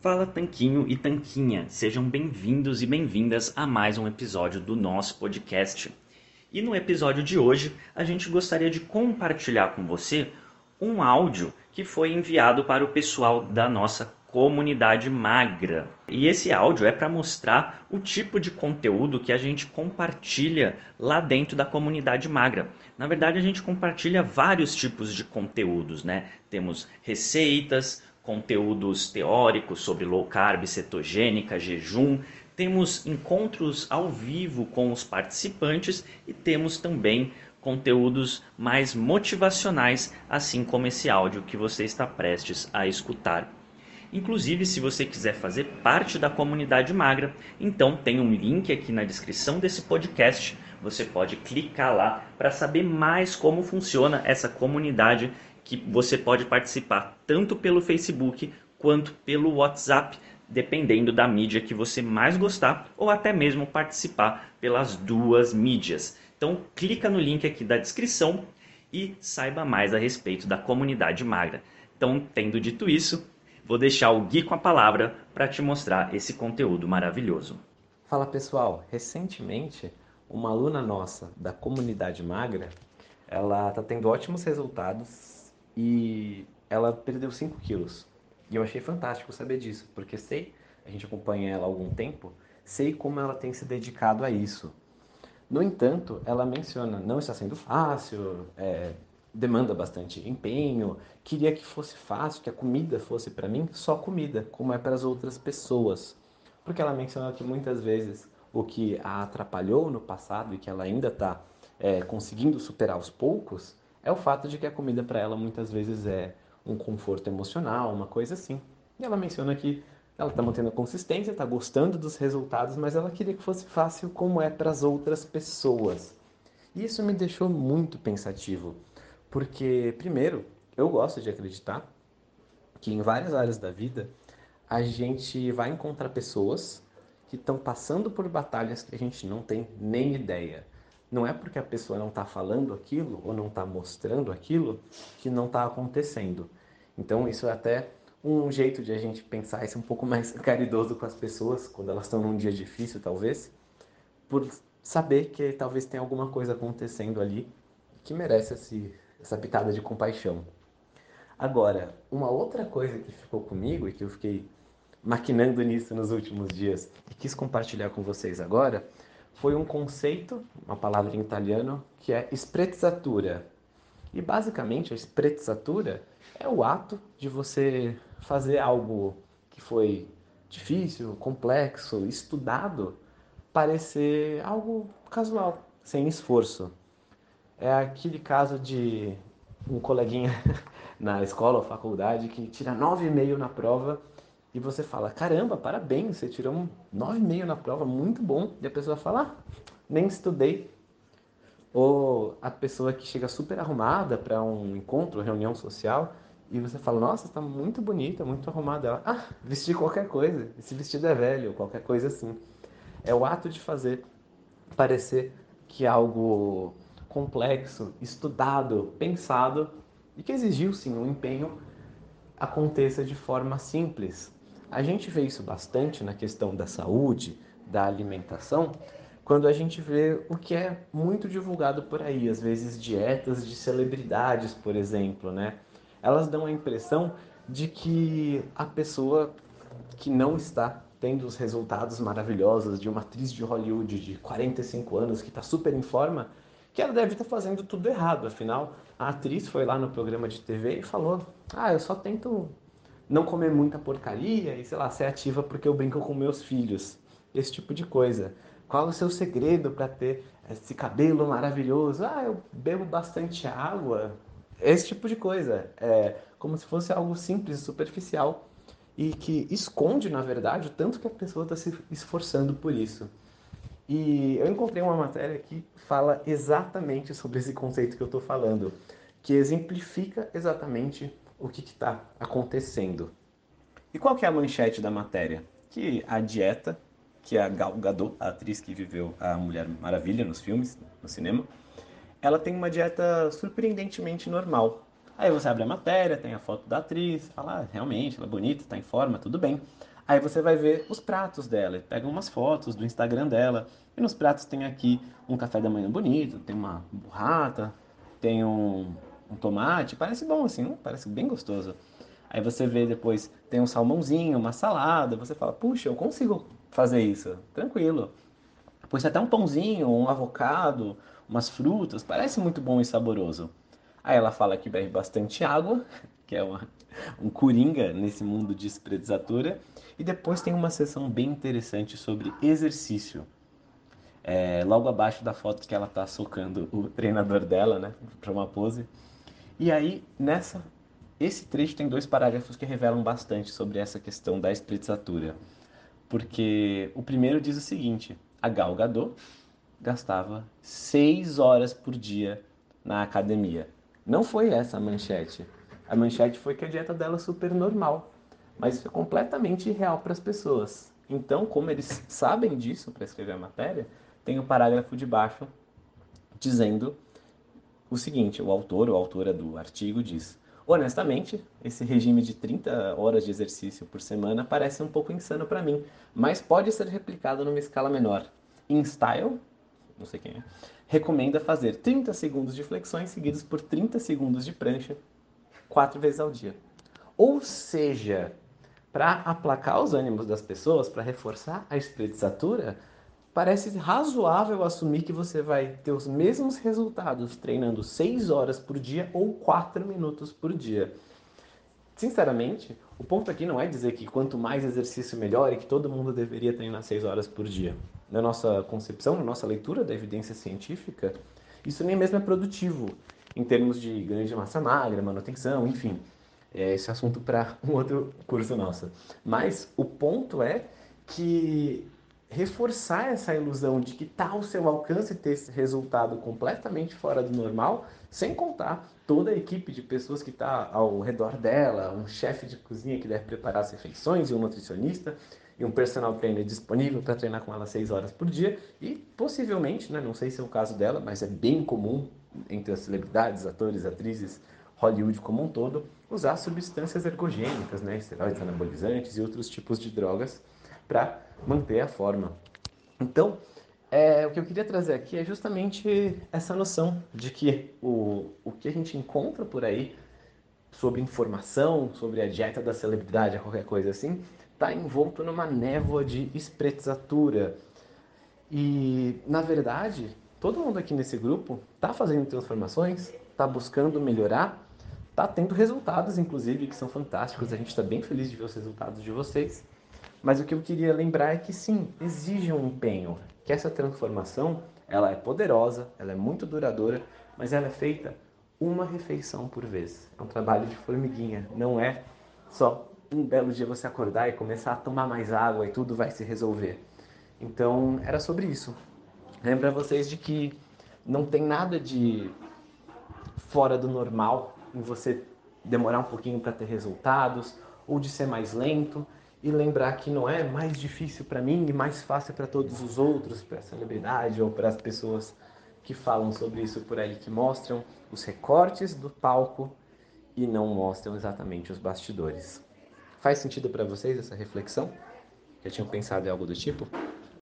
Fala Tanquinho e Tanquinha, sejam bem-vindos e bem-vindas a mais um episódio do nosso podcast. E no episódio de hoje, a gente gostaria de compartilhar com você um áudio que foi enviado para o pessoal da nossa comunidade magra. E esse áudio é para mostrar o tipo de conteúdo que a gente compartilha lá dentro da comunidade magra. Na verdade, a gente compartilha vários tipos de conteúdos, né? Temos receitas, conteúdos teóricos sobre low carb, cetogênica, jejum, temos encontros ao vivo com os participantes e temos também conteúdos mais motivacionais, assim como esse áudio que você está prestes a escutar. Inclusive, se você quiser fazer parte da comunidade magra, então tem um link aqui na descrição desse podcast. Você pode clicar lá para saber mais como funciona essa comunidade que você pode participar tanto pelo Facebook quanto pelo WhatsApp, dependendo da mídia que você mais gostar, ou até mesmo participar pelas duas mídias. Então, clica no link aqui da descrição e saiba mais a respeito da comunidade magra. Então, tendo dito isso, vou deixar o Gui com a palavra para te mostrar esse conteúdo maravilhoso. Fala pessoal, recentemente uma aluna nossa da comunidade magra, ela está tendo ótimos resultados e ela perdeu 5 quilos. E eu achei fantástico saber disso, porque sei, a gente acompanha ela há algum tempo, sei como ela tem se dedicado a isso. No entanto, ela menciona, não está sendo fácil, é, demanda bastante empenho, queria que fosse fácil, que a comida fosse para mim só comida, como é para as outras pessoas. Porque ela menciona que muitas vezes o que a atrapalhou no passado e que ela ainda está é, conseguindo superar aos poucos é o fato de que a comida para ela muitas vezes é um conforto emocional, uma coisa assim. E ela menciona que ela está mantendo a consistência, está gostando dos resultados, mas ela queria que fosse fácil como é para as outras pessoas. E isso me deixou muito pensativo, porque, primeiro, eu gosto de acreditar que em várias áreas da vida a gente vai encontrar pessoas que estão passando por batalhas que a gente não tem nem ideia. Não é porque a pessoa não está falando aquilo ou não está mostrando aquilo que não está acontecendo. Então, isso é até um jeito de a gente pensar isso um pouco mais caridoso com as pessoas quando elas estão num dia difícil, talvez, por saber que talvez tenha alguma coisa acontecendo ali que merece esse, essa pitada de compaixão. Agora, uma outra coisa que ficou comigo e que eu fiquei maquinando nisso nos últimos dias e quis compartilhar com vocês agora foi um conceito, uma palavra em italiano, que é sprezzatura. E basicamente a sprezzatura é o ato de você fazer algo que foi difícil, complexo, estudado, parecer algo casual, sem esforço. É aquele caso de um coleguinha na escola ou faculdade que tira 9,5 na prova e você fala, caramba, parabéns, você tirou um 9,5 na prova, muito bom. E a pessoa fala, ah, nem estudei. Ou a pessoa que chega super arrumada para um encontro, reunião social, e você fala, nossa, está muito bonita, muito arrumada. Ela, ah, vesti qualquer coisa, esse vestido é velho, qualquer coisa assim. É o ato de fazer parecer que é algo complexo, estudado, pensado e que exigiu sim um empenho aconteça de forma simples, a gente vê isso bastante na questão da saúde, da alimentação, quando a gente vê o que é muito divulgado por aí, às vezes dietas de celebridades, por exemplo, né? Elas dão a impressão de que a pessoa que não está tendo os resultados maravilhosos de uma atriz de Hollywood de 45 anos que está super em forma, que ela deve estar tá fazendo tudo errado. Afinal, a atriz foi lá no programa de TV e falou: Ah, eu só tento não comer muita porcaria e, sei lá, ser ativa porque eu brinco com meus filhos. Esse tipo de coisa. Qual o seu segredo para ter esse cabelo maravilhoso? Ah, eu bebo bastante água. Esse tipo de coisa. É como se fosse algo simples, superficial e que esconde, na verdade, o tanto que a pessoa está se esforçando por isso. E eu encontrei uma matéria que fala exatamente sobre esse conceito que eu estou falando, que exemplifica exatamente o que está acontecendo. E qual que é a manchete da matéria? Que a dieta, que a Gal Gadot, a atriz que viveu a Mulher Maravilha nos filmes, no cinema, ela tem uma dieta surpreendentemente normal. Aí você abre a matéria, tem a foto da atriz, fala, ah, realmente, ela é bonita, está em forma, tudo bem. Aí você vai ver os pratos dela, pega umas fotos do Instagram dela, e nos pratos tem aqui um café da manhã bonito, tem uma burrata, tem um, um tomate, parece bom assim, parece bem gostoso. Aí você vê depois, tem um salmãozinho, uma salada, você fala, puxa, eu consigo fazer isso, tranquilo. Depois até um pãozinho, um avocado, umas frutas, parece muito bom e saboroso. Aí ela fala que bebe bastante água, que é uma, um coringa nesse mundo de espredizatura. E depois tem uma sessão bem interessante sobre exercício. É, logo abaixo da foto que ela está socando o treinador dela, né, para uma pose. E aí, nessa, esse trecho tem dois parágrafos que revelam bastante sobre essa questão da espredizatura. Porque o primeiro diz o seguinte, a Gal Gadot gastava seis horas por dia na academia. Não foi essa a manchete. A manchete foi que a dieta dela é super normal, mas isso é completamente irreal para as pessoas. Então, como eles sabem disso para escrever a matéria, tem o um parágrafo de baixo dizendo o seguinte: o autor ou autora do artigo diz: Honestamente, esse regime de 30 horas de exercício por semana parece um pouco insano para mim, mas pode ser replicado numa escala menor. InStyle, não sei quem é, recomenda fazer 30 segundos de flexões seguidos por 30 segundos de prancha, quatro vezes ao dia. Ou seja, para aplacar os ânimos das pessoas, para reforçar a espreguiçatura, parece razoável assumir que você vai ter os mesmos resultados treinando 6 horas por dia ou 4 minutos por dia. Sinceramente, o ponto aqui não é dizer que quanto mais exercício melhor e que todo mundo deveria treinar 6 horas por dia na nossa concepção, na nossa leitura da evidência científica, isso nem mesmo é produtivo em termos de ganho de massa magra, manutenção, enfim. É esse assunto para um outro curso nosso. Mas o ponto é que reforçar essa ilusão de que está ao seu alcance ter esse resultado completamente fora do normal, sem contar toda a equipe de pessoas que está ao redor dela, um chefe de cozinha que deve preparar as refeições e um nutricionista, e um personal trainer disponível para treinar com ela seis horas por dia e possivelmente, né, não sei se é o caso dela, mas é bem comum entre as celebridades, atores, atrizes, Hollywood como um todo, usar substâncias ergogênicas, né, esteroides anabolizantes e outros tipos de drogas para manter a forma. Então, é, o que eu queria trazer aqui é justamente essa noção de que o, o que a gente encontra por aí sobre informação, sobre a dieta da celebridade, qualquer coisa assim, está envolto numa névoa de esprezzatura. E, na verdade, todo mundo aqui nesse grupo está fazendo transformações, está buscando melhorar, está tendo resultados, inclusive, que são fantásticos. A gente está bem feliz de ver os resultados de vocês. Mas o que eu queria lembrar é que sim, exige um empenho, que essa transformação ela é poderosa, ela é muito duradoura, mas ela é feita uma refeição por vez. É um trabalho de formiguinha, não é só um belo dia você acordar e começar a tomar mais água e tudo vai se resolver. Então, era sobre isso. Lembra vocês de que não tem nada de fora do normal em você demorar um pouquinho para ter resultados ou de ser mais lento e lembrar que não é mais difícil para mim e mais fácil para todos os outros, para a celebridade ou para as pessoas que falam sobre isso por aí, que mostram os recortes do palco e não mostram exatamente os bastidores. Faz sentido para vocês essa reflexão? Já tinham pensado em algo do tipo?